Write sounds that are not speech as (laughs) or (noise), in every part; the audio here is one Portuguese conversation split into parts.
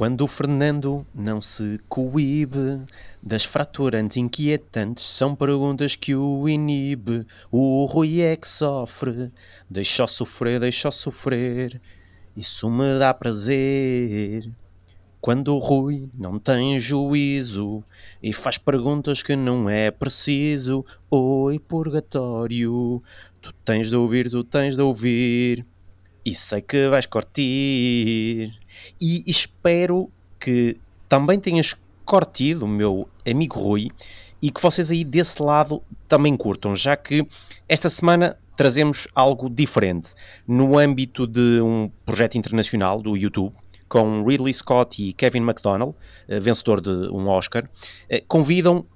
Quando o Fernando não se coíbe das fraturantes inquietantes, são perguntas que o inibe. O Rui é que sofre, deixa sofrer, deixa sofrer. Isso me dá prazer. Quando o Rui não tem juízo e faz perguntas que não é preciso. Oi, purgatório, tu tens de ouvir, tu tens de ouvir. E sei que vais curtir. E espero que também tenhas curtido meu amigo Rui e que vocês aí desse lado também curtam, já que esta semana trazemos algo diferente no âmbito de um projeto internacional do YouTube com Ridley Scott e Kevin MacDonald, eh, vencedor de um Oscar, eh, convidam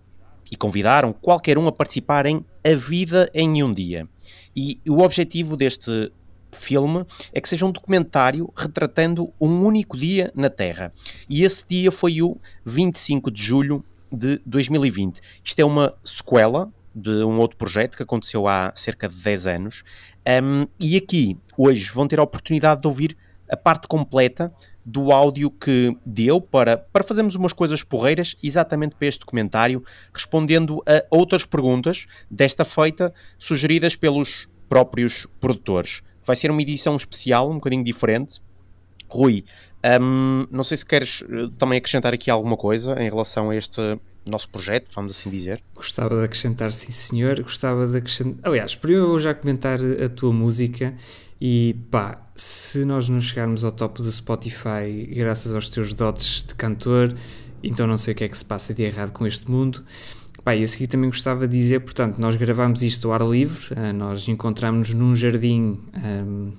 e convidaram qualquer um a participar em A Vida em um Dia. E o objetivo deste filme é que seja um documentário retratando um único dia na Terra. E esse dia foi o 25 de julho de 2020. Isto é uma sequela de um outro projeto que aconteceu há cerca de 10 anos. Um, e aqui, hoje, vão ter a oportunidade de ouvir a parte completa do áudio que deu para, para fazermos umas coisas porreiras exatamente para este documentário, respondendo a outras perguntas, desta feita, sugeridas pelos próprios produtores. Vai ser uma edição especial, um bocadinho diferente. Rui, um, não sei se queres eh, também acrescentar aqui alguma coisa em relação a este nosso projeto, vamos assim dizer. Gostava de acrescentar, sim senhor. Gostava de acrescentar. Aliás, primeiro vou já comentar a tua música. E pá, se nós não chegarmos ao top do Spotify graças aos teus dotes de cantor, então não sei o que é que se passa de errado com este mundo. Pá, e a seguir também gostava de dizer, portanto, nós gravámos isto ao ar livre, uh, nós encontramos-nos num jardim um,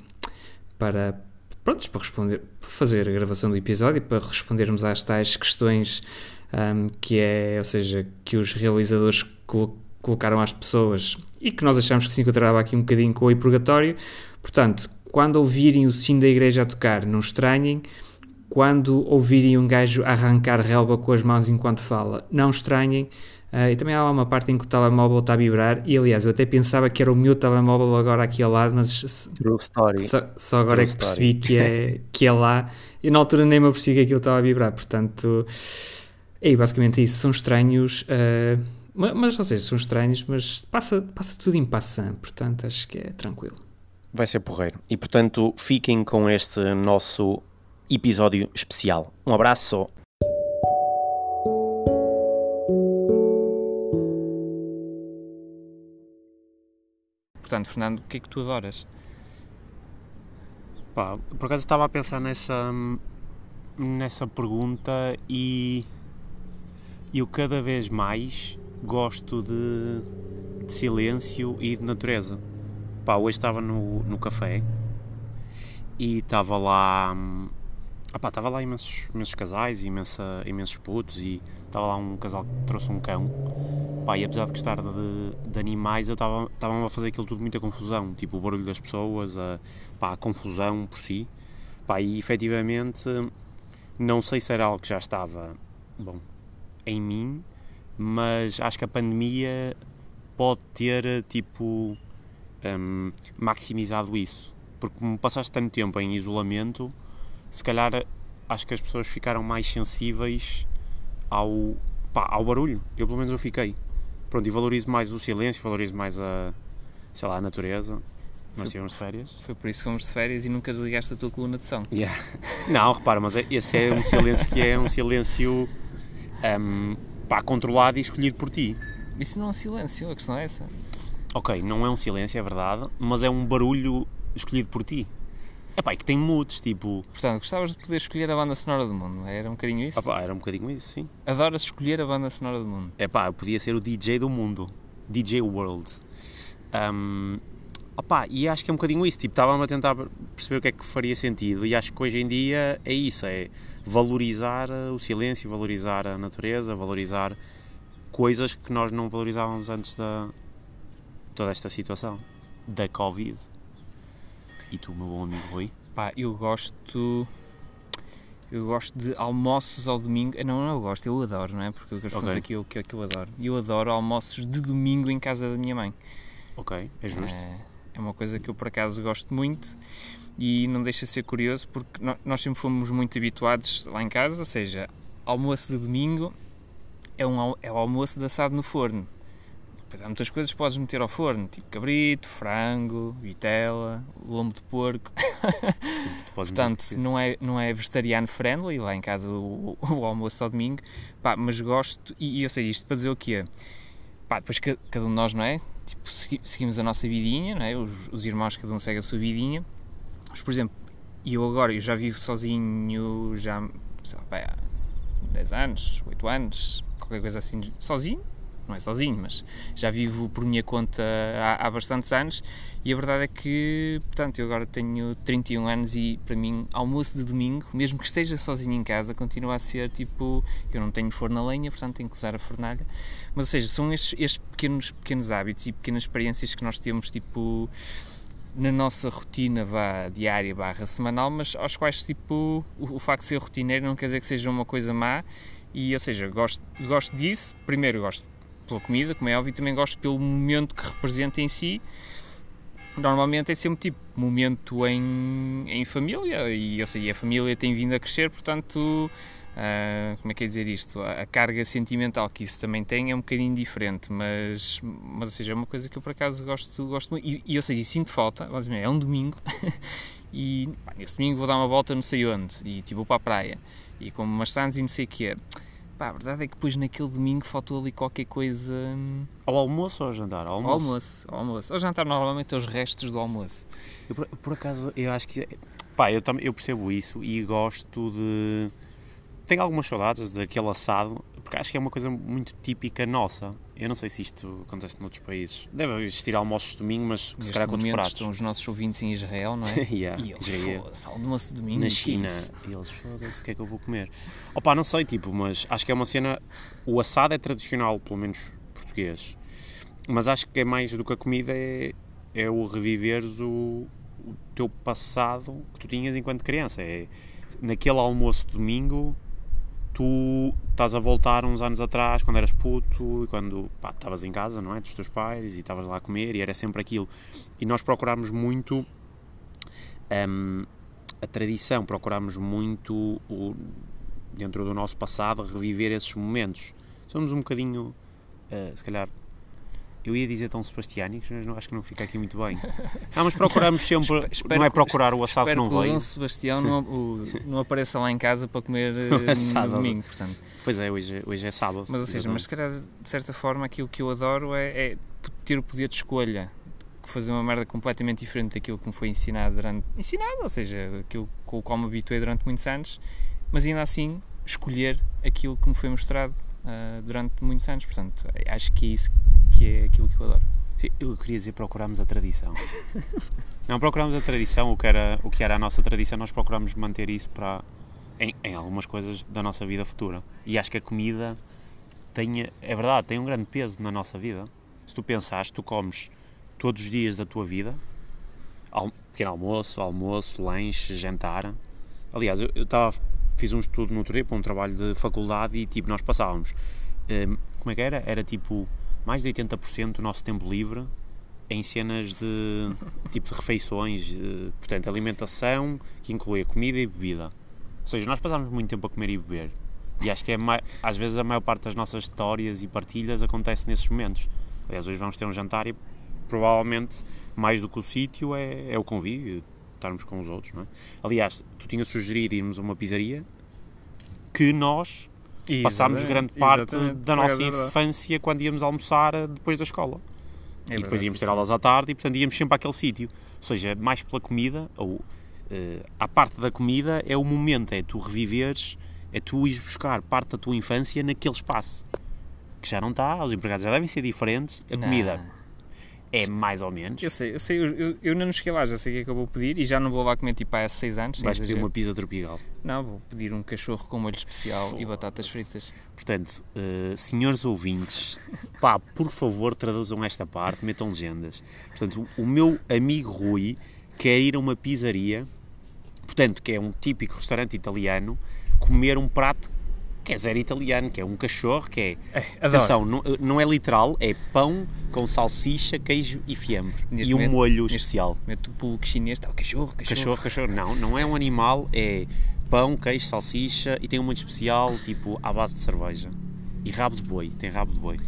para, pronto, para responder, para fazer a gravação do episódio, para respondermos às tais questões um, que é, ou seja, que os realizadores colo colocaram às pessoas e que nós achamos que se encontrava aqui um bocadinho com o purgatório. Portanto, quando ouvirem o sino da igreja a tocar, não estranhem. Quando ouvirem um gajo arrancar relva com as mãos enquanto fala, não estranhem. Uh, e também há uma parte em que o telemóvel está a vibrar. E aliás, eu até pensava que era o meu telemóvel agora aqui ao lado, mas True story. Só, só agora True é que percebi que é, (laughs) que é lá. E na altura nem me apercebi que aquilo estava a vibrar. Portanto, é basicamente isso. São estranhos. Uh, mas, ou seja, são estranhos, mas passa, passa tudo em passant. Portanto, acho que é tranquilo. Vai ser porreiro. E portanto, fiquem com este nosso episódio especial. Um abraço. Portanto, Fernando, o que é que tu adoras? Pá, por acaso estava a pensar nessa, nessa pergunta e eu cada vez mais gosto de, de silêncio e de natureza. Pá, hoje estava no, no café e estava lá. Opá, estava lá imensos, imensos casais, imensa, imensos putos e estava lá um casal que trouxe um cão. Pá, e apesar de gostar de, de animais, eu estava, a fazer aquilo tudo muita confusão. Tipo, o barulho das pessoas, a, pá, a confusão por si. Pá, e efetivamente, não sei se era algo que já estava, bom, em mim, mas acho que a pandemia pode ter, tipo, um, maximizado isso. Porque como passaste tanto tempo em isolamento, se calhar acho que as pessoas ficaram mais sensíveis ao, pá, ao barulho. Eu pelo menos eu fiquei. Pronto, e valorizo mais o silêncio, valorizo mais a, sei lá, a natureza. Nós tivemos de férias. Foi por isso que fomos de férias e nunca desligaste a tua coluna de som. Yeah. (laughs) Não, repara, mas é, esse é um silêncio que é um silêncio um, pá, controlado e escolhido por ti. Isso não é um silêncio, a questão é essa. Ok, não é um silêncio, é verdade, mas é um barulho escolhido por ti. É pá, que tem moods, tipo. Portanto, gostavas de poder escolher a banda sonora do mundo, era um bocadinho isso? Ah, era um bocadinho isso, sim. Adoras escolher a banda sonora do mundo? É pá, eu podia ser o DJ do mundo. DJ World. Um, opá, e acho que é um bocadinho isso, tipo, estava-me a tentar perceber o que é que faria sentido e acho que hoje em dia é isso, é valorizar o silêncio, valorizar a natureza, valorizar coisas que nós não valorizávamos antes da toda esta situação da Covid. E tu, meu bom amigo Rui? Pá, eu gosto. Eu gosto de almoços ao domingo. Não, não eu gosto, eu adoro, não é? Porque o que eu okay. aqui é o que, eu adoro. Eu adoro almoços de domingo em casa da minha mãe. Ok, é justo. É, é uma coisa que eu por acaso gosto muito e não deixa de ser curioso porque nós sempre fomos muito habituados lá em casa, ou seja, almoço de domingo é, um, é o almoço de assado no forno. Pois há muitas coisas que podes meter ao forno, tipo cabrito, frango, vitela, lombo de porco. Sim, Portanto, não é, não é vegetariano friendly, lá em casa o, o almoço ao domingo, pá, mas gosto, e, e eu sei isto para dizer o que é. Pá, depois cada um de nós, não é? Tipo, seguimos a nossa vidinha, não é? Os, os irmãos, cada um segue a sua vidinha. Mas, por exemplo, eu agora, eu já vivo sozinho, já, sei lá, pá, 10 anos, 8 anos, qualquer coisa assim, sozinho, não é sozinho, mas já vivo por minha conta há, há bastantes anos e a verdade é que, portanto, eu agora tenho 31 anos e para mim almoço de domingo, mesmo que esteja sozinho em casa, continua a ser tipo, eu não tenho forno a lenha, portanto tenho que usar a fornalha, mas ou seja, são estes, estes pequenos, pequenos hábitos e pequenas experiências que nós temos tipo na nossa rotina vá, diária barra semanal, mas aos quais tipo o, o facto de ser rotineiro não quer dizer que seja uma coisa má. E ou seja, gosto, gosto disso, primeiro gosto pela comida, como é óbvio, e também gosto pelo momento que representa em si. Normalmente é sempre tipo momento em, em família, e eu sei, a família tem vindo a crescer, portanto, uh, como é que é dizer isto? A, a, carga sentimental que isso também tem é um bocadinho diferente, mas, mas ou seja, é uma coisa que eu por acaso gosto, gosto muito, e, e ou seja, sinto falta, é um domingo, (laughs) e pá, nesse domingo vou dar uma volta não sei onde, e tipo vou para a praia, e como maçãs e não sei o que é Pá, a verdade é que depois naquele domingo faltou ali qualquer coisa. Hum, ao almoço ou ao jantar? Ao almoço. Ao almoço, ao almoço. Ao jantar normalmente é os restos do almoço. Eu, por, por, acaso, eu acho que. Pá, eu, eu percebo isso e gosto de. Tenho algumas saudades daquele assado, porque acho que é uma coisa muito típica nossa. Eu não sei se isto acontece noutros países. Deve existir almoços de domingo, mas se calhar com outros pratos. estão os nossos ouvintes em Israel, não é? (laughs) yeah, e eles, foda-se, almoço de domingo. Na China. E eles, foda-se, o que é que eu vou comer? Opa, não sei, tipo, mas acho que é uma cena... O assado é tradicional, pelo menos português. Mas acho que é mais do que a comida, é, é o reviveres o, o teu passado que tu tinhas enquanto criança. É naquele almoço de domingo tu estás a voltar uns anos atrás, quando eras puto e quando estavas em casa, não é? Dos teus pais e estavas lá a comer e era sempre aquilo. E nós procurámos muito um, a tradição, procurámos muito o, dentro do nosso passado reviver esses momentos. Somos um bocadinho, uh, se calhar, eu ia dizer tão sebastiânicos, mas não, acho que não fica aqui muito bem. Ah, mas procuramos (laughs) sempre, espero, não é procurar o assado que não veio. que o Dom Sebastião não, o, não apareça lá em casa para comer (laughs) no domingo, portanto. Pois é, hoje, hoje é sábado. Mas ou seja, mas se calhar, de certa forma, aquilo que eu adoro é, é ter o poder de escolha fazer uma merda completamente diferente daquilo que me foi ensinado durante. ensinado, ou seja, aquilo com o qual me habituei durante muitos anos, mas ainda assim escolher aquilo que me foi mostrado uh, durante muitos anos. Portanto, acho que é isso que é aquilo que eu adoro. Eu queria dizer procuramos a tradição. (laughs) não procuramos a tradição, o que, era, o que era a nossa tradição, nós procuramos manter isso para em, em, algumas coisas da nossa vida futura. E acho que a comida tem, é verdade, tem um grande peso na nossa vida. Se tu pensares, tu comes todos os dias da tua vida, pequeno almoço, almoço, lanche, jantar. Aliás, eu, eu tava, fiz um estudo no outro dia para um trabalho de faculdade e tipo, nós passávamos. Um, como é que era? Era tipo mais de 80% do nosso tempo livre em cenas de (laughs) tipo de refeições, de, portanto, alimentação que inclui comida e bebida. Ou seja, nós passamos muito tempo a comer e beber. E acho que é às vezes a maior parte das nossas histórias e partilhas acontece nesses momentos. Aliás, hoje vamos ter um jantar e provavelmente mais do que o sítio é, é o convívio, estarmos com os outros, não é? Aliás, tu tinhas sugerido irmos a uma pizzaria que nós Exatamente. Passámos grande parte da nossa é infância quando íamos almoçar depois da escola. É e depois íamos ter aulas à tarde e, portanto, íamos sempre àquele sítio. Ou seja, mais pela comida, ou uh, a parte da comida é o momento, é tu reviveres, é tu ires buscar parte da tua infância naquele espaço. Que já não está, os empregados já devem ser diferentes, a não. comida é mais ou menos. Eu sei, eu sei, eu, eu, eu não cheguei lá, já sei o que é que eu vou pedir e já não vou lá comer tipo há 6 anos. Vais pedir uma pizza tropical? Não, vou pedir um cachorro com molho especial e batatas fritas. Portanto, uh, senhores ouvintes, pá, por favor traduzam esta parte, metam legendas. Portanto, o meu amigo Rui quer ir a uma pizzaria, portanto, que é um típico restaurante italiano, comer um prato que é zero italiano, que é um cachorro, que é. É. Atenção, não, não é literal, é pão com salsicha, queijo e fiambre. Neste e um momento- molho especial. Mete o pulque chinês, está o cachorro, cachorro. Cachorro, cachorro. Não, não é um animal, é pão, queijo, salsicha e tem um molho especial, tipo, à base de cerveja. E rabo de boi, tem rabo de boi.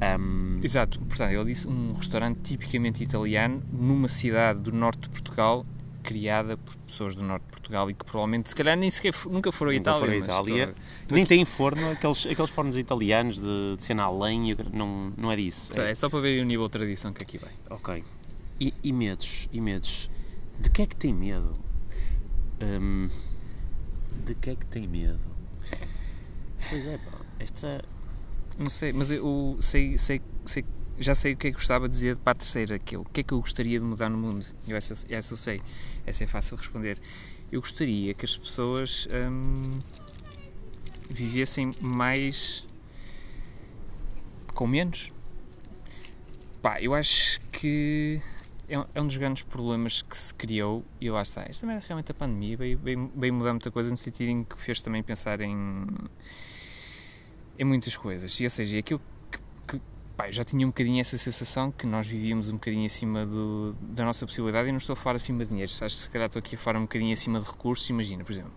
Ahm, Exato, portanto, ele disse um restaurante tipicamente italiano numa cidade do norte de Portugal, criada por pessoas do norte de Portugal e que provavelmente, se calhar, nem sequer nunca foram Nunca Itália. foram mas Itália. nem tem forno, aqueles, aqueles fornos italianos de, de cena a lenha, não, não é disso. É- É só para ver o nível de tradição que aqui vai. Ok. E, e medos? E medos? De que é que tem medo? Hum, de que é que tem medo? Pois é, pá. Esta. Não sei, mas eu sei, sei, sei, já sei o que é que gostava de dizer para a terceira, que é o que é que eu gostaria de mudar no mundo. Eu essa, essa eu sei, essa é fácil de responder. Eu gostaria que as pessoas hum, vivessem mais com menos. Pá, eu acho que é um, é dos grandes problemas que se criou e lá está. Esta também é realmente a pandemia veio, veio, veio mudar muita coisa no sentido em que fez também pensar em em muitas coisas. E, ou seja, aquilo pá, eu já tinha um bocadinho essa sensação que nós vivíamos um bocadinho acima do, da nossa possibilidade e não estou a falar acima de dinheiro. Acho que se calhar estou aqui a falar um bocadinho acima de recursos. Imagina, por exemplo,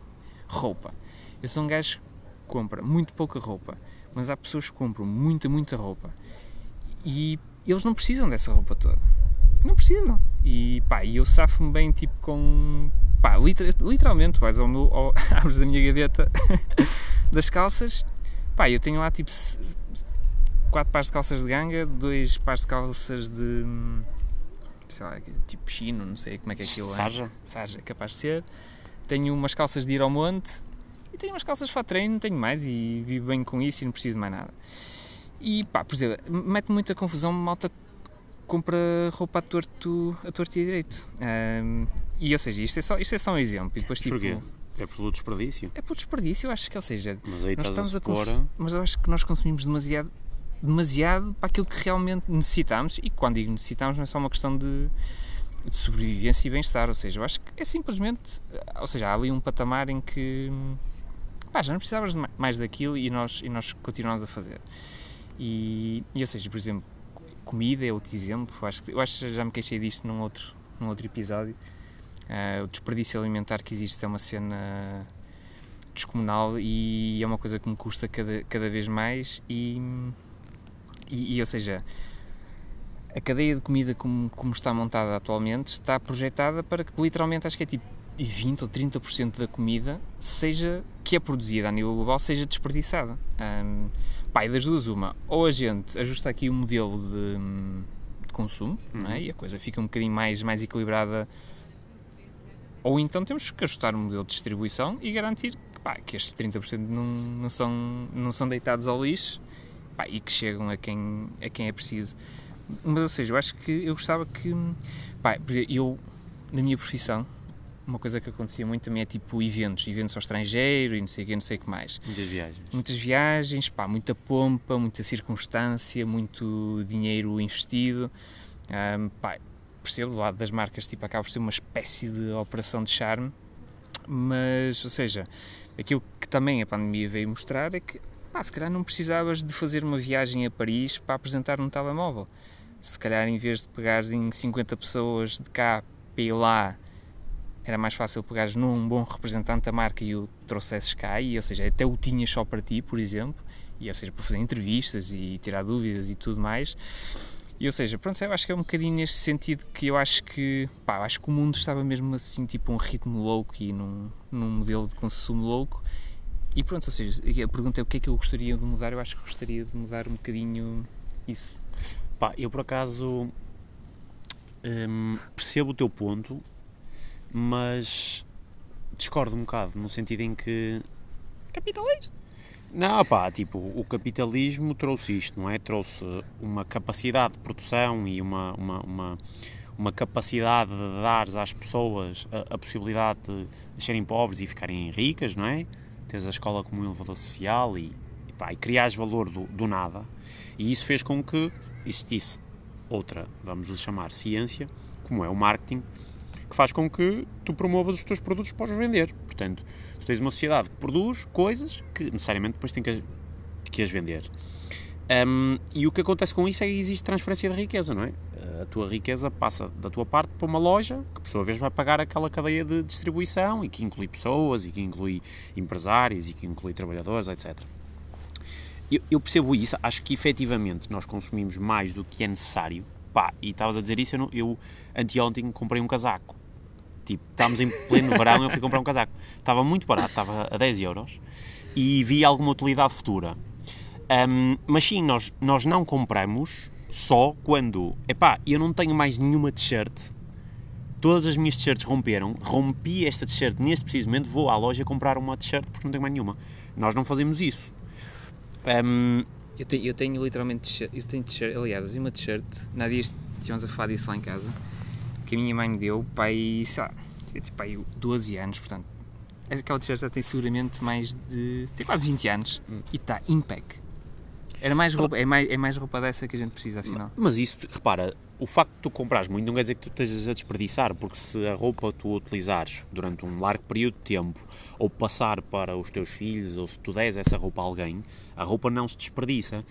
roupa. Eu sou um gajo que compra muito pouca roupa, mas há pessoas que compram muita, muita roupa e eles não precisam dessa roupa toda. Não precisam. E pá, eu safo-me bem tipo com. Pá, liter- literalmente, vais ao meu. Ao, (laughs) abres a minha gaveta (laughs) das calças Pá, eu tenho lá tipo quatro pares de calças de ganga, dois pares de calças de sei lá, tipo chino, não sei como é que é aquilo é. Sarja? Sarja, é capaz de ser. Tenho umas calças de ir ao monte e tenho umas calças fato treino, não tenho mais e vivo bem com isso e não preciso de mais nada. E pá, por exemplo, mete muita confusão, malta compra roupa a torto, a torto e a direito. Ahm, e ou seja, isto é, só, isto é só um exemplo. E depois, tipo, Porquê? É pelo desperdício. é por desperdício, eu acho que, ou seja, Mas aí nós a estamos a cons... mas eu acho que nós consumimos demasiado demasiado para aquilo que realmente necessitamos e quando digo necessitamos não é só uma questão de, de sobrevivência e bem-estar, ou seja, eu acho que é simplesmente, ou seja, há ali um patamar em que pá, já não ma- mais daquilo e nós, e nós continuamos a fazer. E, e ou seja, por exemplo, comida é outro exemplo, eu acho que, eu acho que já me queixei disto num outro, num outro episódio. Ah, o desperdício alimentar que existe é uma cena descomunal e é uma coisa que me custa cada, cada vez mais e, e, e, ou seja a cadeia de comida como, como está montada atualmente está projetada para que literalmente acho que é tipo 20 ou 30% da comida seja que é produzida a nível global seja desperdiçada. Pá, e das duas uma ou a gente ajusta aqui o modelo de, de consumo não é? e a coisa fica um bocadinho mais, mais equilibrada. Ou então temos que ajustar o modelo de distribuição e garantir que, pá, que estes 30% não, não, são, não são deitados ao lixo pá, e que chegam a quem, a quem é preciso. Mas, ou seja, eu acho que eu gostava que, pá, eu, na minha profissão, uma coisa que acontecia muito também é tipo eventos, eventos ao estrangeiro e não sei o que, não sei o que mais. Muitas viagens. Muitas viagens, pá, muita pompa, muita circunstância, muito dinheiro investido. Ahm, pá, percebo do lado das marcas, tipo, acaba por ser uma espécie de operação de charme, mas, ou seja, aquilo que também a pandemia veio mostrar é que, pá, se calhar não precisavas de fazer uma viagem a Paris para apresentar um telemóvel. Se calhar, em vez de pegares em 50 pessoas de cá para lá, era mais fácil pegares num bom representante da marca e o trouxesses cá, e, ou seja, até o tinhas só para ti, por exemplo, e, ou seja, para fazer entrevistas e tirar dúvidas e tudo mais. E, ou seja, pronto, eu acho que é um bocadinho neste sentido que eu acho que, pá, acho que o mundo estava mesmo assim, tipo, um ritmo louco e num, num modelo de consumo louco. E pronto, ou seja, a pergunta é o que é que eu gostaria de mudar, eu acho que gostaria de mudar um bocadinho isso. Pá, eu por acaso hum, percebo o teu ponto, mas discordo um bocado, no sentido em que. Capitalista! Não, pá, tipo, o capitalismo trouxe isto, não é? Trouxe uma capacidade de produção e uma, uma, uma, uma capacidade de dar às pessoas a, a possibilidade de, de serem pobres e ficarem ricas, não é? Tens a escola como um elevador social e, e, pá, e criares valor do, do nada. E isso fez com que existisse outra, vamos lhe chamar ciência, como é o marketing, que faz com que tu promovas os teus produtos para os vender. Portanto, tu tens uma sociedade que produz coisas que necessariamente depois tem que as, que as vender. Um, e o que acontece com isso é que existe transferência de riqueza, não é? A tua riqueza passa da tua parte para uma loja, que por sua vez vai pagar aquela cadeia de distribuição e que inclui pessoas, e que inclui empresários, e que inclui trabalhadores, etc. Eu, eu percebo isso, acho que efetivamente nós consumimos mais do que é necessário. Pá, e estavas a dizer isso, eu, eu anteontem comprei um casaco. Tipo, estávamos em pleno (laughs) verão e eu fui comprar um casaco. Estava muito barato, estava a 10 euros e vi alguma utilidade futura. Um, mas sim, nós, nós não compramos só quando, epá, eu não tenho mais nenhuma t-shirt, todas as minhas t-shirts romperam, rompi esta t-shirt neste preciso momento, vou à loja comprar uma t-shirt porque não tenho mais nenhuma. Nós não fazemos isso. Um, eu, tenho, eu tenho literalmente eu tenho t-shirt, aliás, uma t-shirt, na dia estivemos a falar disso lá em casa, que a minha mãe me deu, pai, sei lá, tipo, pai, 12 anos, portanto, aquela t-shirt já tem seguramente mais de, tem quase 20 anos, hum. e está impec era mais roupa, é mais, é mais roupa dessa que a gente precisa, afinal. Mas isso, repara, o facto de tu comprares muito não quer dizer que tu estejas a desperdiçar, porque se a roupa tu utilizares durante um largo período de tempo, ou passar para os teus filhos, ou se tu des essa roupa a alguém, a roupa não se desperdiça.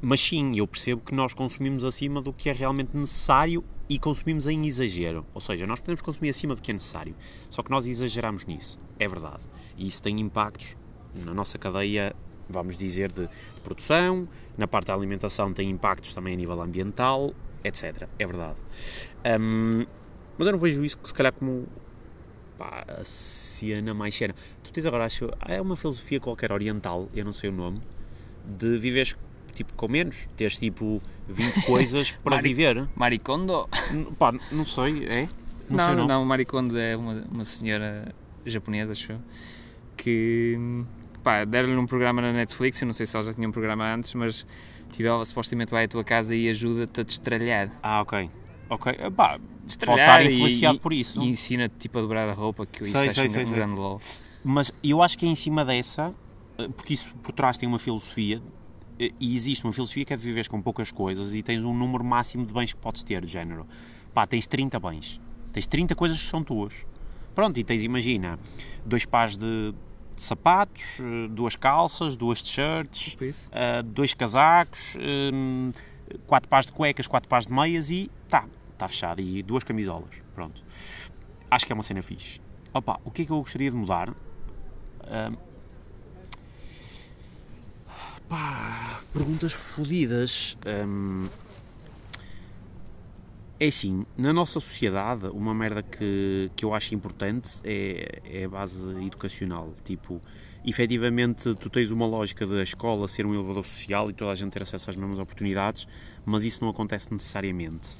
Mas sim, eu percebo que nós consumimos acima do que é realmente necessário e consumimos em exagero. Ou seja, nós podemos consumir acima do que é necessário, só que nós exageramos nisso, é verdade. E isso tem impactos na nossa cadeia vamos dizer, de, de produção, na parte da alimentação tem impactos também a nível ambiental, etc. É verdade. Um, mas eu não vejo isso, se calhar, como pá, a cena mais cena. Tu tens agora, acho, é uma filosofia qualquer oriental, eu não sei o nome, de viveres tipo com menos, teres tipo 20 (laughs) coisas para Mari, viver. Maricondo? Pá, não sei, é? Não, não, não, não, Maricondo é uma, uma senhora japonesa, acho eu, que pá, deram-lhe um programa na Netflix, eu não sei se ela já tinha um programa antes, mas tipo, ela supostamente vai à tua casa e ajuda-te a destralhar. Ah, ok. Ok, pá, destralhar pode estar influenciado e, por isso. E ensina-te tipo a dobrar a roupa, que eu sei, isso sei, acho sei, um sei. grande LOL. Mas eu acho que é em cima dessa, eh, porque isso por trás tem uma filosofia, eh, e existe uma filosofia que é de viveres com poucas coisas e tens um número máximo de bens que podes ter, de género. Pá, tens 30 bens. Tens 30 coisas que são tuas. Pronto, e tens, imagina, dois pares de sapatos, eh, duas calças, duas t-shirts, uh, dois casacos, um, eh, quatro pares de cuecas, quatro pares de meias e tá, está fechado. E duas camisolas, pronto. Acho que é uma cena fixe. Opa, o que é que eu gostaria de mudar? Uh, pá, perguntas fodidas. Um, é assim, na nossa sociedade, uma merda que, que eu acho importante é, é a base educacional. Tipo, efetivamente, tu tens uma lógica da escola ser um elevador social e toda a gente ter acesso às mesmas oportunidades, mas isso não acontece necessariamente.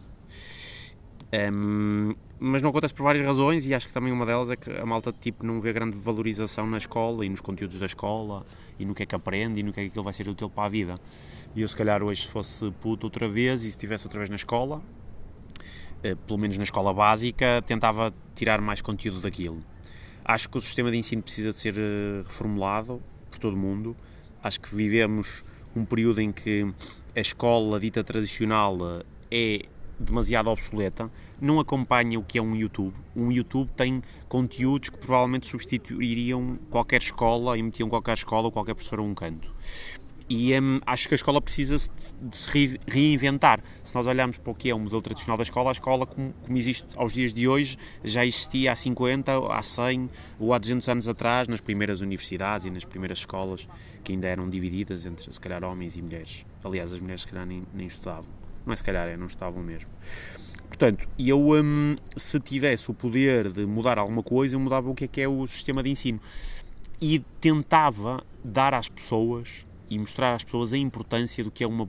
Um, mas não acontece por várias razões e acho que também uma delas é que a malta tipo, não vê grande valorização na escola e nos conteúdos da escola e no que é que aprende e no que é que aquilo vai ser útil para a vida. E eu, se calhar, hoje, se fosse puto outra vez e se estivesse outra vez na escola, pelo menos na escola básica, tentava tirar mais conteúdo daquilo. Acho que o sistema de ensino precisa de ser eh, reformulado por todo o mundo. Acho que vivemos um período em que a escola dita tradicional eh, é demasiado obsoleta, não acompanha o que é um YouTube. Um YouTube tem conteúdos que provavelmente substituiriam qualquer escola e metiam qualquer escola ou qualquer professor a um canto. E hum, acho que a escola precisa de se reinventar. Se nós olharmos para o que é o modelo tradicional da escola, a escola, como, como, existe aos dias de hoje, já existia há 50, há 100 ou há 200 anos atrás, nas primeiras universidades e nas primeiras escolas, que ainda eram divididas entre, se calhar, homens e mulheres. Aliás, as mulheres, se calhar, nem, nem estudavam. Não é se calhar, é, não estudavam mesmo. Portanto, eu, hum, se tivesse o poder de mudar alguma coisa, eu mudava o que é que é o sistema de ensino. E tentava dar às pessoas e mostrar às pessoas a importância do que é uma,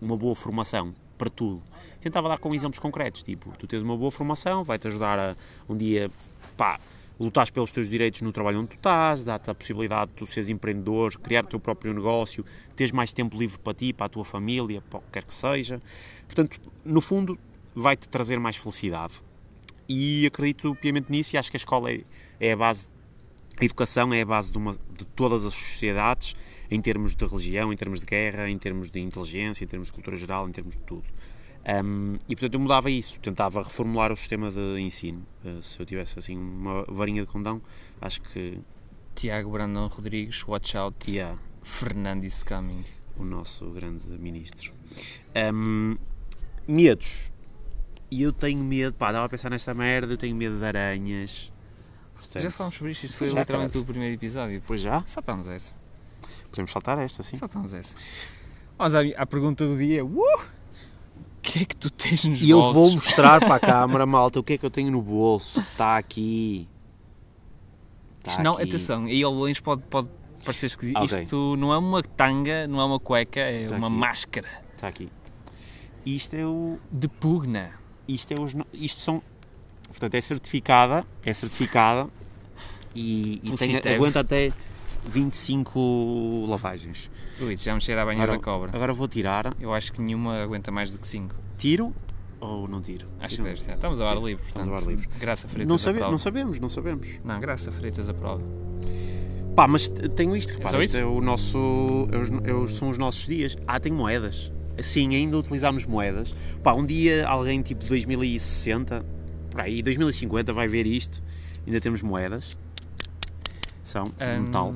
uma boa formação para tudo. Tentava dar com exemplos concretos, tipo, tu tens uma boa formação, vai-te ajudar a um dia, pá, lutares pelos teus direitos no trabalho onde tu estás, dá-te a possibilidade de tu seres empreendedor, criar o teu próprio negócio, teres mais tempo livre para ti, para a tua família, para o que quer que seja. Portanto, no fundo, vai-te trazer mais felicidade. E acredito piamente nisso e acho que a escola é, é a base, a educação é a base de, uma, de todas as sociedades em termos de religião, em termos de guerra, em termos de inteligência, em termos de cultura geral, em termos de tudo. Um, e portanto eu mudava isso, tentava reformular o sistema de ensino. Uh, se eu tivesse assim uma varinha de condão, acho que. Tiago Brandão Rodrigues, watch out. Yeah. Fernandes coming. O nosso grande ministro. Um, medos. E eu tenho medo, pá, estava a pensar nesta merda, eu tenho medo de aranhas. Portanto, já falamos sobre isto, isto foi já, literalmente o primeiro episódio. Pois já? Saltamos essa. Podemos saltar esta, sim. Saltamos essa. Vamos à, à pergunta do dia. Uh! O que é que tu tens nos E eu bolsos? vou mostrar para a (laughs) câmara, malta, o que é que eu tenho no bolso. Está aqui. Isto não, aqui. atenção, aí ao longe pode, pode parecer esquisito. Ok. Isto não é uma tanga, não é uma cueca, é Está uma aqui. máscara Está aqui. Isto é o. de pugna. Isto é os. Isto são. Portanto, é certificada. É certificada. E, e tem, aguenta até 25 lavagens. Ui, já me cheira a banha Agora, da cobra. agora vou tirar. Eu acho que nenhuma aguenta mais do que 5. Tiro ou não tiro? Acho Tiro. que deve ser. Estamos ao ar livre, estamos portanto. ao ar livre. Graça Freitas Não, a sabe, prova. não sabemos, não sabemos. Não, graça Freitas a prova. Pá, mas tenho isto, repara, isto isso? é o nosso, é os, é os- são os nossos dias. Ah, tenho moedas. Sim, ainda utilizamos moedas. Pá, um dia alguém tipo 2060, por aí, 2050 vai ver isto. Ainda temos moedas. São de metal.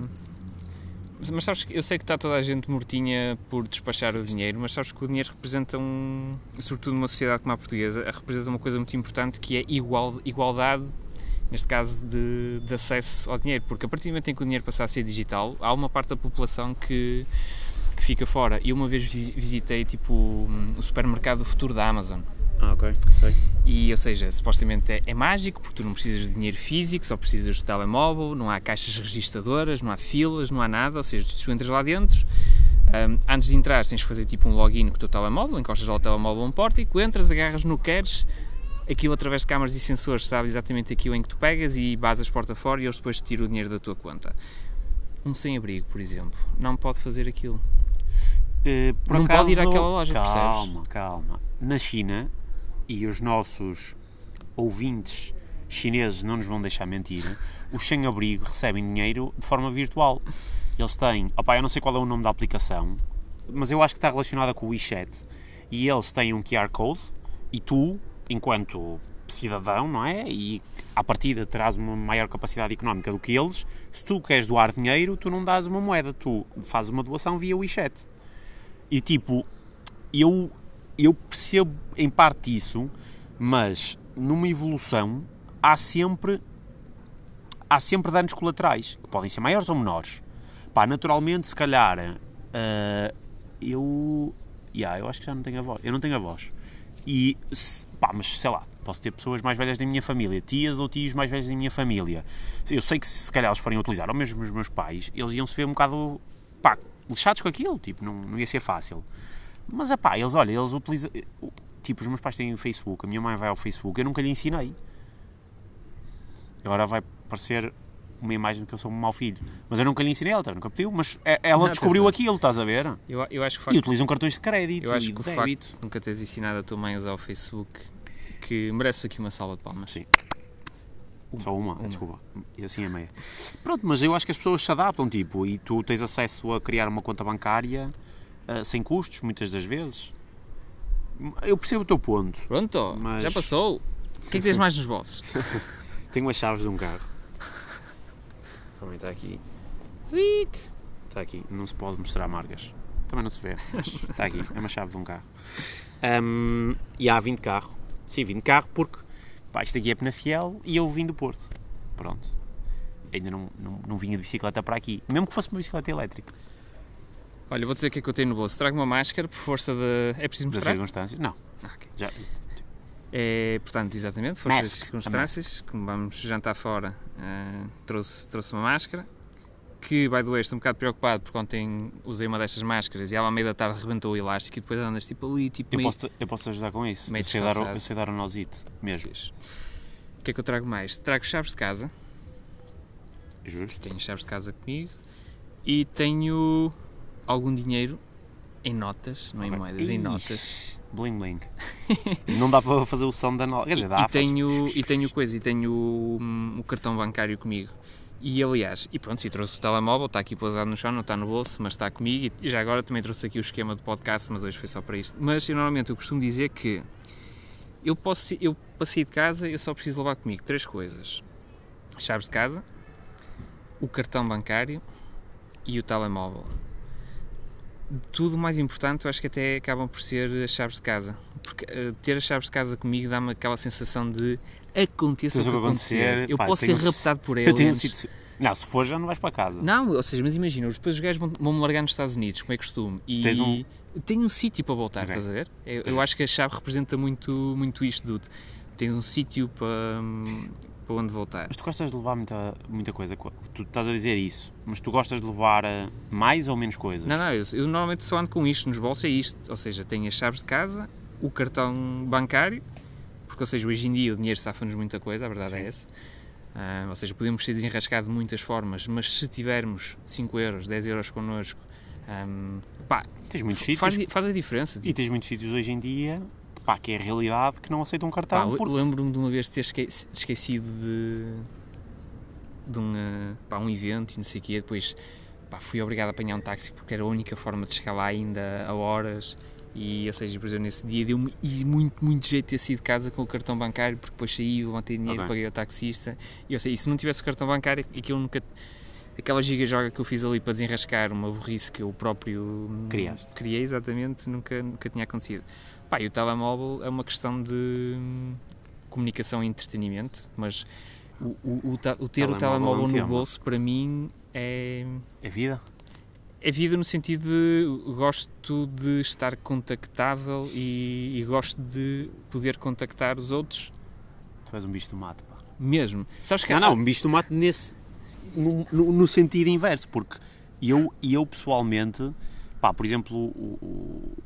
Mas, mas sabes que eu sei que está toda a gente mortinha por despachar o dinheiro, mas sabes que o dinheiro representa um, sobretudo numa sociedade como a portuguesa, representa uma coisa muito importante que é igual, igualdade, neste caso, de, de acesso ao dinheiro, porque a partir do momento em que o dinheiro passar a ser digital, há uma parte da população que, que fica fora. E uma vez visi- visitei tipo o supermercado do futuro da Amazon. Ah, ok, sei. E, ou seja, supostamente é, é mágico porque tu não precisas de dinheiro físico, só precisas do telemóvel, não há caixas registadoras, não há filas, não há nada. Ou seja, se tu entras lá dentro, hum, antes de entrar tens que fazer tipo um login com o teu telemóvel, encostas lá o telemóvel a um pórtico, entras, agarras no que queres, aquilo através de câmaras e sensores sabe exatamente aquilo em que tu pegas e basas porta fora e eles depois te tiram o dinheiro da tua conta. Um sem-abrigo, por exemplo, não pode fazer aquilo. Por Não acaso, pode ir àquela loja, calma, percebes? calma. Na China, e os nossos ouvintes chineses não nos vão deixar mentir, os sem-abrigo recebem dinheiro de forma virtual. Eles têm, opá, eu não sei qual é o nome da aplicação, mas eu acho que está relacionada com o WeChat. E eles têm um QR Code e tu, enquanto cidadão, não é? E à partida terás uma maior capacidade económica do que eles. Se tu queres doar dinheiro, tu não dás uma moeda, tu fazes uma doação via WeChat. E tipo, eu, eu percebo em parte isso, mas numa evolução há sempre há sempre danos colaterais, que podem ser maiores ou menores. Pá, naturalmente, se calhar, ah, eu, yeah, eu acho que já não tenho a voz. Eu não tenho a voz. E, se- pá, mas sei lá, posso ter pessoas mais velhas da minha família, tias ou tios mais velhos da minha família. Eu sei que se calhar eles forem utilizar, ou mesmo os meus pais, eles iam se ver um bocado, pá, lixados com aquilo, tipo, não, não ia ser fácil. Mas, pá, eles, olha, eles utilizam, tipo, os meus pais têm o Facebook, a minha mãe vai ao Facebook, eu nunca lhe ensinei. Agora vai parecer uma imagem de que eu sou um mau filho. Mas eu nunca lhe ensinei, ela nunca pediu, mas é- ela Não, descobriu atenção. aquilo, estás a ver? Eu, eu acho que o E facto utilizam cartões de crédito Eu acho que o de facto débito. de nunca teres ensinado a tua mãe a usar o Facebook que merece aqui uma salva de palmas. Sim. Só uma, desculpa. E assim é meia. Pronto, mas eu acho que as pessoas se adaptam, tipo, e tu tens acesso a criar uma conta bancária ah, sem custos, muitas das vezes. Eu percebo o teu ponto. Pronto, Mas- já passou. O que é que tens mais nos bolsos? (laughs) Tenho as chaves de um carro. Também está aqui. Zic! Está aqui. Não se pode mostrar marcas. Também não se vê, mas está aqui. É uma chave de um carro. Ahm, e há vim de carro. Sim, vim de carro porque pá, isto aqui é Penafiel e eu vim do Porto. Pronto. Ainda não, não, não vinha de bicicleta para aqui. Mesmo que fosse uma bicicleta elétrica. Olha, vou dizer o que é que eu tenho no bolso. Trago uma máscara por força de. É preciso Das mostrar? circunstâncias. Não. Ah. Já, É, portanto, exatamente, força das circunstâncias. Como vamos jantar fora, eh, trouxe, trouxe uma máscara. Que, by the way, estou um bocado preocupado porque ontem usei uma destas máscaras e ela à meia da tarde rebentou o elástico e depois andas tipo ali, tipo eu, meio... posso, eu posso te ajudar com isso. meio Eu sei, dar, eu sei dar um nozito. Mesmo. O que é que eu trago mais? Trago chaves de casa. Justo. Tenho chaves de casa comigo. E tenho algum dinheiro em notas, não em moedas, em Ixi, notas. Bling bling. (laughs) não dá para fazer o som da nota. Quer dizer, dá. e tenho e tenho coisa e tenho hum, o cartão bancário comigo E aliás, e pronto, se trouxe o telemóvel, está aqui pousado no chão, não está no bolso, mas está comigo. E já agora também trouxe aqui o esquema do podcast, mas hoje foi só para isto. Mas eu normalmente eu costumo dizer que eu posso, eu para sair de casa, eu só preciso levar comigo três coisas: chaves de casa, o cartão bancário e o telemóvel. Tudo mais importante, eu acho que até acabam por ser as chaves de casa. Porque uh, ter as chaves de casa comigo dá-me aquela sensação de aconteça o que acontecer, eu pá, posso ser raptado por eles. (laughs) Eu tenho sido... Não, se for já não vais para casa. Não, ou seja, mas imagina, depois os gajos vão-me largar nos Estados Unidos, como é costume, e Tens um... tenho um sítio para voltar, okay. estás a ver? Eu, eu, acho que a chave representa muito, muito isto, dude. Tens um sítio para, para onde voltar. Mas tu gostas de levar muita, muita coisa, tu estás a dizer isso, mas tu gostas de levar eh, mais ou menos coisas? Não, não, eu, eu normalmente só ando com isto nos bolsos, é isto, ou seja, tenho as chaves de casa, o cartão bancário, porque, ou seja, hoje em dia o dinheiro safa-nos muita coisa, a verdade é Sim. é essa. Uh, ou seja, podemos ser desenrascados de muitas formas, mas se tivermos 5 euros, 10 euros connosco, um, pá, tens muitos sítios, faz, faz a diferença. Tipo. E tens muitos sítios hoje em dia pá, que é a realidade que não aceitam cartão. Pá, porque... Lembro-me de uma vez ter esque esquecido de, de um, uh, pá, um evento e não sei o quê, depois pá, fui obrigado a apanhar um táxi porque era a única forma de chegar lá ainda a horas e, ou seja, por exemplo, nesse dia deu-me muito, muito jeito de ter saído de casa com o cartão bancário, porque depois saí, levantei dinheiro, okay. paguei ao taxista. E, ou seja, e se não tivesse o cartão bancário, aquilo nunca. Aquela giga-joga que eu fiz ali para desenrascar uma burrice que eu próprio Criaste. criei, exatamente, nunca, nunca tinha acontecido. Pá, e o telemóvel é uma questão de comunicação e entretenimento, mas o, o, o, o ter telemóvel o telemóvel no bolso, para mim, é. É vida? É vida no sentido de gosto de estar contactável e, e, gosto de poder contactar os outros. Tu és um bicho do mato, pá. Mesmo. Sabes que não, não, um bicho do mato nesse, no, no, no, sentido inverso, porque eu, eu pessoalmente, pá, por exemplo, o,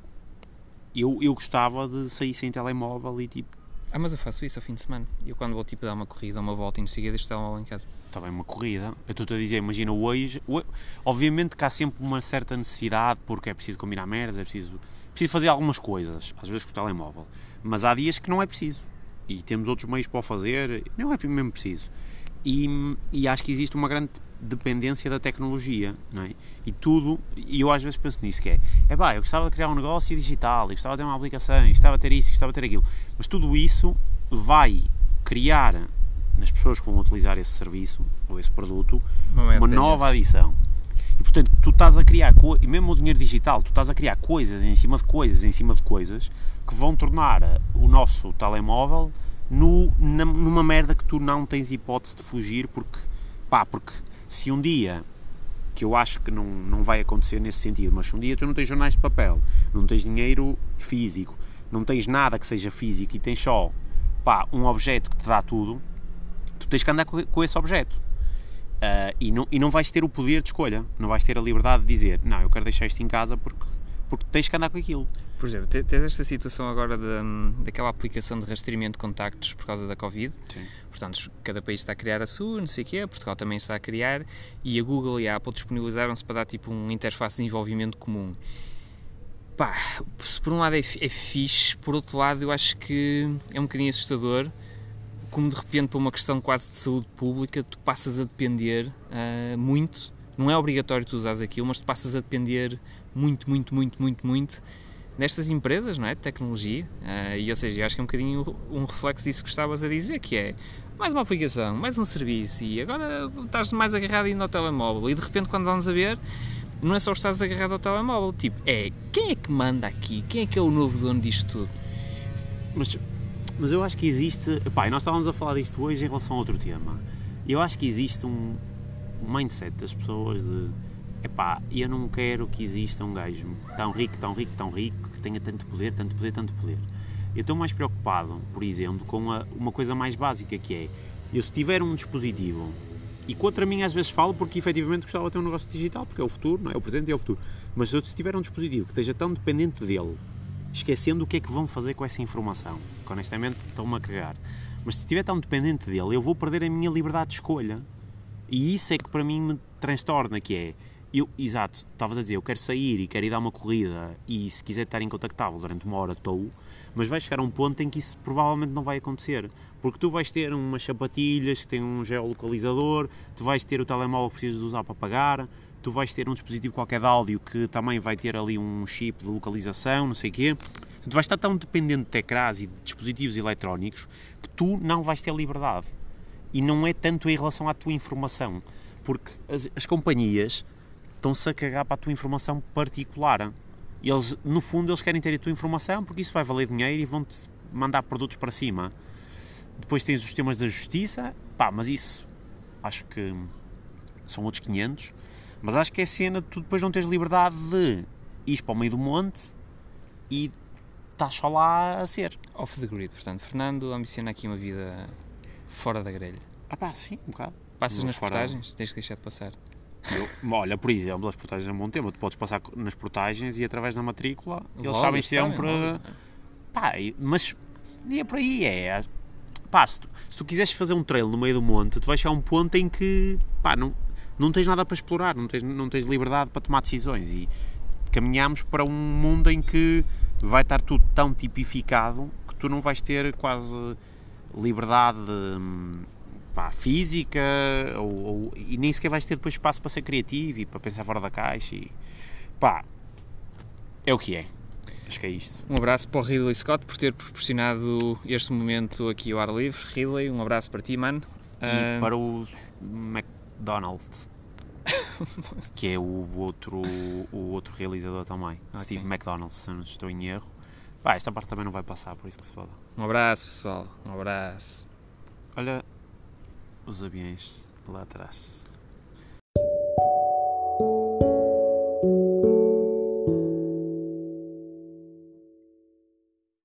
eu, eu gostava de sair sem telemóvel e tipo ah, mas eu faço isso ao fim de semana. Eu quando vou tipo dar uma corrida, uma volta e não seguida, deixo lá em casa. Está bem, uma corrida. Eu estou a dizer, imagina hoje, hoje, Obviamente que há sempre uma certa necessidade, porque é preciso combinar merdas, é preciso, preciso fazer algumas coisas, às vezes com o telemóvel. Mas há dias que não é preciso. E temos outros meios para o fazer, não é mesmo preciso. E, e acho que existe uma grande dependência da tecnologia, não é? E tudo, e eu às vezes penso nisso, que é, é pá, eu gostava de criar um negócio digital, eu gostava de ter uma aplicação, eu gostava de ter isso, eu gostava de ter aquilo, mas tudo isso vai criar nas pessoas que vão utilizar esse serviço ou esse produto uma, uma nova adição. E portanto, tu estás a criar, e mesmo o dinheiro digital, tu estás a criar coisas em cima de coisas, em cima de coisas, que vão tornar o nosso telemóvel no, na, numa merda que tu não tens hipótese de fugir, porque, pá, porque se um dia, que eu acho que não, não vai acontecer nesse sentido, mas um dia tu não tens jornais de papel, não tens dinheiro físico, não tens nada que seja físico e tens só pá, um objeto que te dá tudo, tu tens que andar com, com esse objeto. Uh, e, não, e não vais ter o poder de escolha, não vais ter a liberdade de dizer, não, eu quero deixar isto em casa porque, porque tens que andar com aquilo. Por exemplo, tens esta situação agora de, daquela aplicação de rastreamento de contactos por causa da Covid. Sim. Portanto, cada país está a criar a sua, não sei o quê, Portugal também está a criar, e a Google e a Apple disponibilizaram-se para dar tipo um interface de desenvolvimento comum. Pá, se por um lado é, é fixe, por outro lado eu acho que é um bocadinho assustador, como de repente por uma questão quase de saúde pública tu passas a depender uh, muito, não é obrigatório tu usares aquilo, mas tu passas a depender muito, muito, muito, muito, muito nestas empresas, não é? De tecnologia. Uh, e ou seja, acho que é um bocadinho um reflexo disso que estavas a dizer, que é mais uma aplicação, mais um serviço e agora estás mais agarrado ainda ao telemóvel e de repente quando vamos a ver não é só estás agarrado ao telemóvel, tipo, é quem é que manda aqui? Quem é que é o novo dono disto tudo? Mas, mas eu acho que existe, pá, nós estávamos a falar disto hoje em relação a outro tema. Eu acho que existe um mindset das pessoas de epá, eu não quero que exista um gajo tão rico, tão rico, tão rico, que tenha tanto poder, tanto poder, tanto poder. Eu estou mais preocupado, por exemplo, com a, uma coisa mais básica que é, eu se tiver um dispositivo, e contra mim às vezes falo porque efetivamente gostava de ter um negócio digital, porque é o futuro, não é? O presente é o futuro. Mas se tiver um dispositivo que esteja tão dependente dele, esquecendo o que é que vão fazer com essa informação, que honestamente estão-me a cagar, mas se estiver tão dependente dele, eu vou perder a minha liberdade de escolha. E isso é que para mim me transtorna, que é, eu, exato, estavas a dizer, eu quero sair e quero ir dar uma corrida e se quiser estar incontactável durante uma hora estou, Mas vai chegar a um ponto em que isso provavelmente não vai acontecer. Porque tu vais ter umas sapatilhas que têm um geolocalizador, tu vais ter o telemóvel que precisas de usar para pagar, tu vais ter um dispositivo qualquer de áudio que também vai ter ali um chip de localização, não sei o quê. Tu vais estar tão dependente de ecrãs e de dispositivos eletrónicos que tu não vais ter liberdade. E não é tanto em relação à tua informação, porque as, as companhias estão-se a cagar para a tua informação particular. Eles, no fundo, eles querem ter a tua informação porque isso vai valer dinheiro e vão-te mandar produtos para cima. Depois tens os sistemas da justiça, pá, mas isso acho que são outros 500. Mas acho que é cena de tu depois não tens liberdade de ir para o meio do monte e estás só lá a ser. Off the grid, portanto, Fernando ambiciona aqui uma vida fora da grelha. Ah pá, sim, um bocado. Passas Não nas fora- portagens? Tens que deixar de passar. Eu- olha, por exemplo, as portagens é um bom tema. Tu podes passar nas portagens e através da matrícula eles Logo, sabem sabem, sempre. logo. Pá, mas nem é por aí, é. Pá, se tu, se tu quiseres fazer um trail no meio do monte, tu vais chegar a um ponto em que, pá, não, não tens nada para explorar, não tens, não tens liberdade para tomar decisões e caminhamos para um mundo em que vai estar tudo tão tipificado que tu não vais ter quase liberdade hum, pá, física ou, ou- e nem sequer vais ter depois espaço para ser criativo e para pensar fora da caixa e pá, é o que é. Acho que é isto. Um abraço para o Ridley Scott por ter proporcionado este momento aqui ao ar livre. Ridley, um abraço para ti, mano. E Ah, para o McDonald's, (laughs) que é o outro, o outro realizador também, Ok. Steve McDonald, se não estou em erro. Pá, esta parte também não vai passar, por isso que se foda. Um abraço, pessoal. Um abraço. Olha os aviões lá atrás.